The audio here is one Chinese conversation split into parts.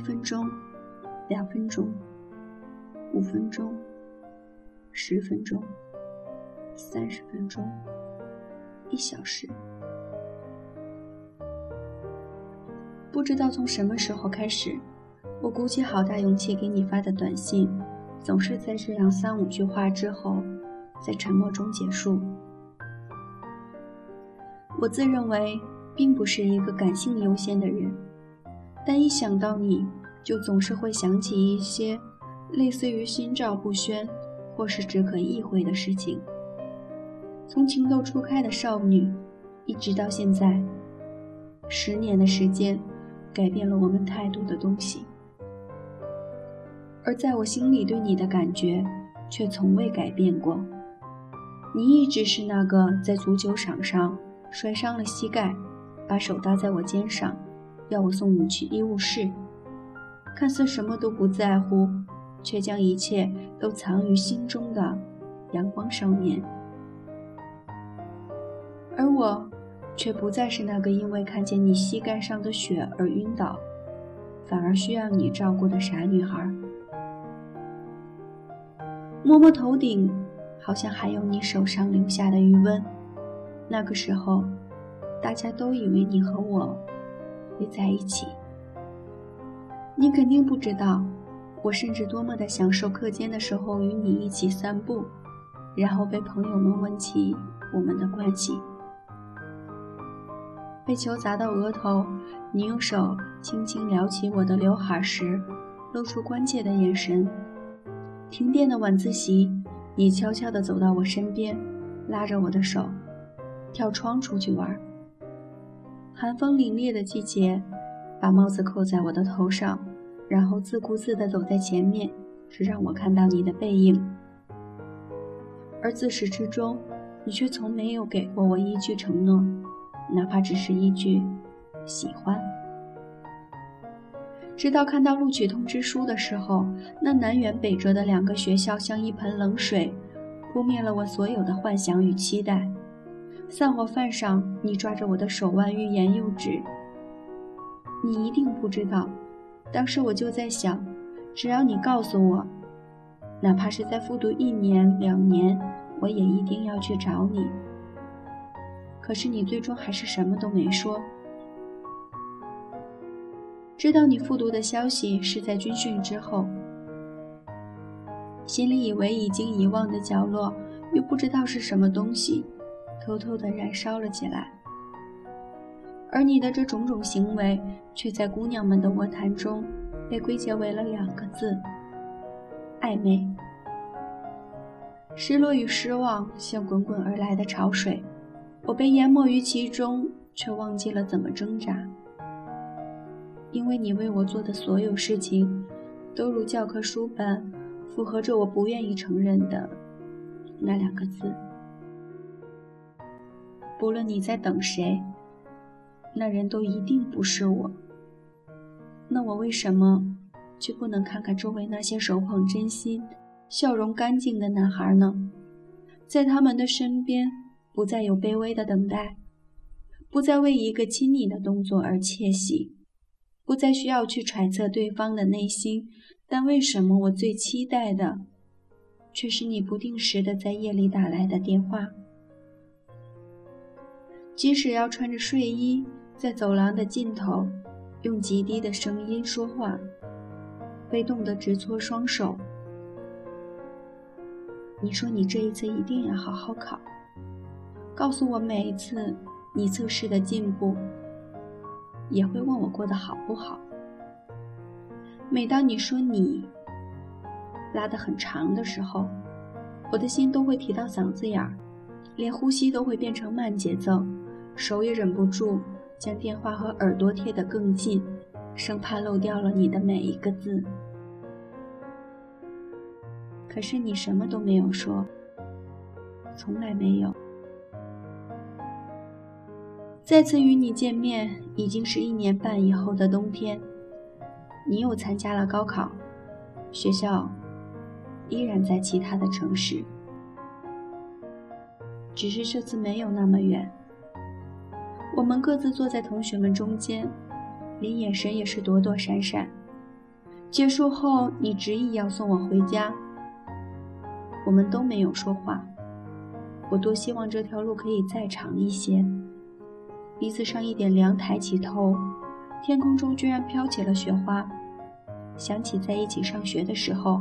一分钟，两分钟，五分钟，十分钟，三十分钟，一小时。不知道从什么时候开始，我鼓起好大勇气给你发的短信，总是在这样三五句话之后，在沉默中结束。我自认为并不是一个感性优先的人，但一想到你，就总是会想起一些类似于心照不宣或是只可意会的事情。从情窦初开的少女，一直到现在，十年的时间。改变了我们态度的东西，而在我心里对你的感觉却从未改变过。你一直是那个在足球场上摔伤了膝盖，把手搭在我肩上，要我送你去医务室，看似什么都不在乎，却将一切都藏于心中的阳光少年。而我。却不再是那个因为看见你膝盖上的血而晕倒，反而需要你照顾的傻女孩。摸摸头顶，好像还有你手上留下的余温。那个时候，大家都以为你和我会在一起。你肯定不知道，我甚至多么的享受课间的时候与你一起散步，然后被朋友们问起我们的关系。被球砸到额头，你用手轻轻撩起我的刘海时，露出关切的眼神。停电的晚自习，你悄悄地走到我身边，拉着我的手，跳窗出去玩。寒风凛冽的季节，把帽子扣在我的头上，然后自顾自地走在前面，只让我看到你的背影。而自始至终，你却从没有给过我一句承诺。哪怕只是一句“喜欢”，直到看到录取通知书的时候，那南辕北辙的两个学校像一盆冷水，扑灭了我所有的幻想与期待。散伙饭上，你抓着我的手腕欲言又止。你一定不知道，当时我就在想，只要你告诉我，哪怕是在复读一年两年，我也一定要去找你。可是你最终还是什么都没说。知道你复读的消息是在军训之后，心里以为已经遗忘的角落，又不知道是什么东西，偷偷的燃烧了起来。而你的这种种行为，却在姑娘们的卧谈中，被归结为了两个字：暧昧。失落与失望像滚滚而来的潮水。我被淹没于其中，却忘记了怎么挣扎。因为你为我做的所有事情，都如教科书般符合着我不愿意承认的那两个字。不论你在等谁，那人都一定不是我。那我为什么就不能看看周围那些手捧真心、笑容干净的男孩呢？在他们的身边。不再有卑微的等待，不再为一个亲昵的动作而窃喜，不再需要去揣测对方的内心。但为什么我最期待的，却是你不定时的在夜里打来的电话？即使要穿着睡衣，在走廊的尽头，用极低的声音说话，被冻得直搓双手。你说你这一次一定要好好考。告诉我每一次你测试的进步，也会问我过得好不好。每当你说你拉得很长的时候，我的心都会提到嗓子眼儿，连呼吸都会变成慢节奏，手也忍不住将电话和耳朵贴得更近，生怕漏掉了你的每一个字。可是你什么都没有说，从来没有。再次与你见面，已经是一年半以后的冬天。你又参加了高考，学校依然在其他的城市，只是这次没有那么远。我们各自坐在同学们中间，连眼神也是躲躲闪闪，结束后，你执意要送我回家。我们都没有说话。我多希望这条路可以再长一些。鼻子上一点凉，抬起头，天空中居然飘起了雪花。想起在一起上学的时候，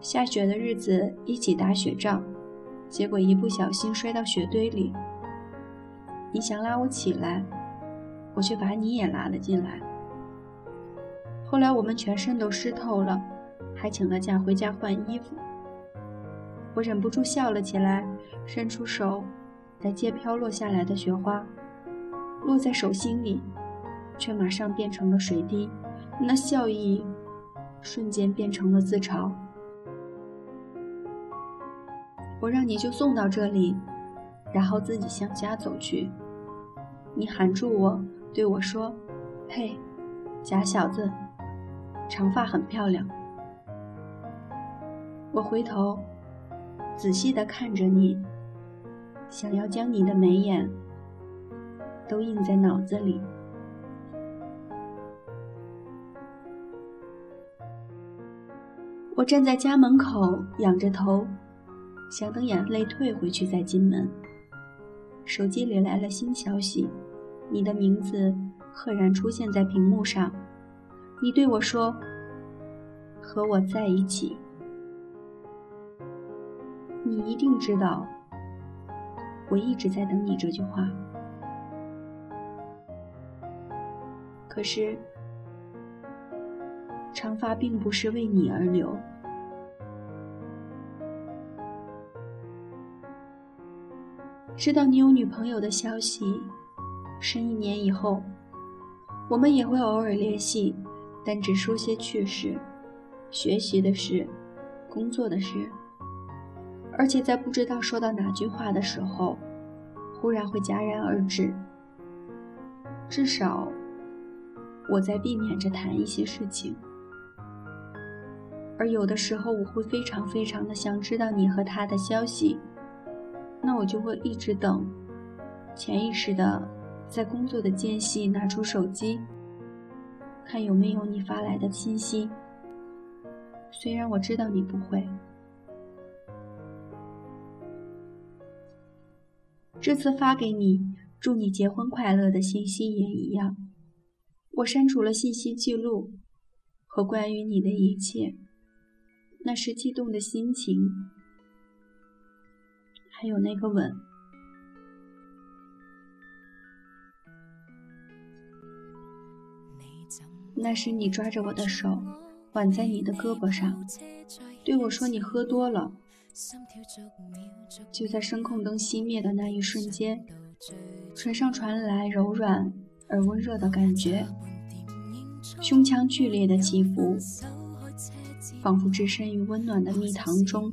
下雪的日子一起打雪仗，结果一不小心摔到雪堆里。你想拉我起来，我却把你也拉了进来。后来我们全身都湿透了，还请了假回家换衣服。我忍不住笑了起来，伸出手，在接飘落下来的雪花。落在手心里，却马上变成了水滴。那笑意瞬间变成了自嘲。我让你就送到这里，然后自己向家走去。你喊住我，对我说：“嘿，假小子，长发很漂亮。”我回头，仔细地看着你，想要将你的眉眼。都印在脑子里。我站在家门口，仰着头，想等眼泪退回去再进门。手机里来了新消息，你的名字赫然出现在屏幕上。你对我说：“和我在一起。”你一定知道，我一直在等你这句话。可是，长发并不是为你而留。知道你有女朋友的消息，是一年以后，我们也会偶尔联系，但只说些趣事、学习的事、工作的事，而且在不知道说到哪句话的时候，忽然会戛然而止。至少。我在避免着谈一些事情，而有的时候我会非常非常的想知道你和他的消息，那我就会一直等，潜意识的在工作的间隙拿出手机，看有没有你发来的信息。虽然我知道你不会，这次发给你祝你结婚快乐的信息也一样。我删除了信息记录和关于你的一切，那是激动的心情，还有那个吻，那是你抓着我的手，挽在你的胳膊上，对我说：“你喝多了。”就在声控灯熄灭的那一瞬间，唇上传来柔软而温热的感觉。胸腔剧烈的起伏，仿佛置身于温暖的蜜糖中。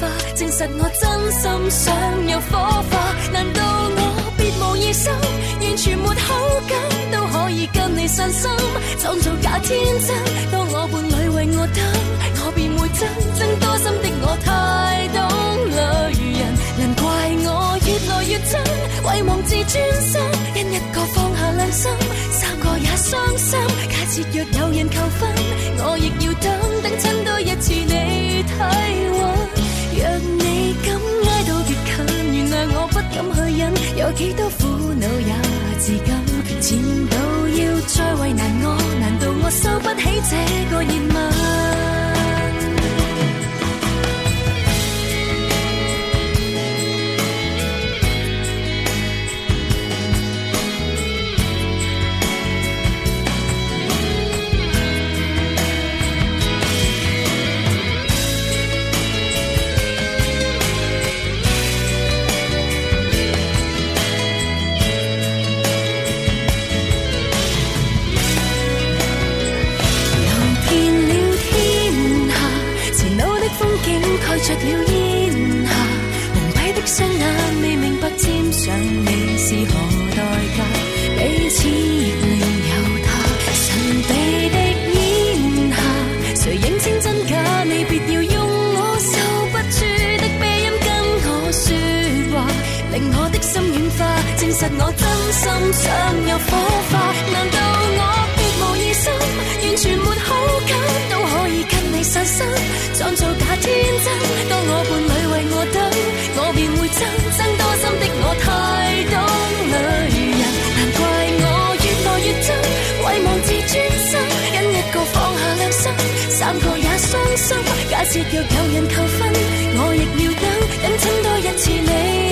化，证实我真心想有火花。难道我别无异心，完全没口感都可以跟你信心，装造假天真？当我伴侣为我等，我便会真正多心的我太懂女人，难怪我越来越真，遗忘自尊心，因一个放下良心，三个也伤心。假设若有人求婚，我亦要等，等亲有几多苦恼也自甘。前度要再为难我，难道我收不起这个热吻？我真心想有火花。难道我别无疑心，完全没好感，都可以跟你散心，装造假天真。当我伴侣为我等，我便会憎憎多心的我太懂女人。难怪我越来越憎，遗忘自尊心，因一个放下良心，三个也伤心。假设若有人求婚，我亦要等，等亲多一次你。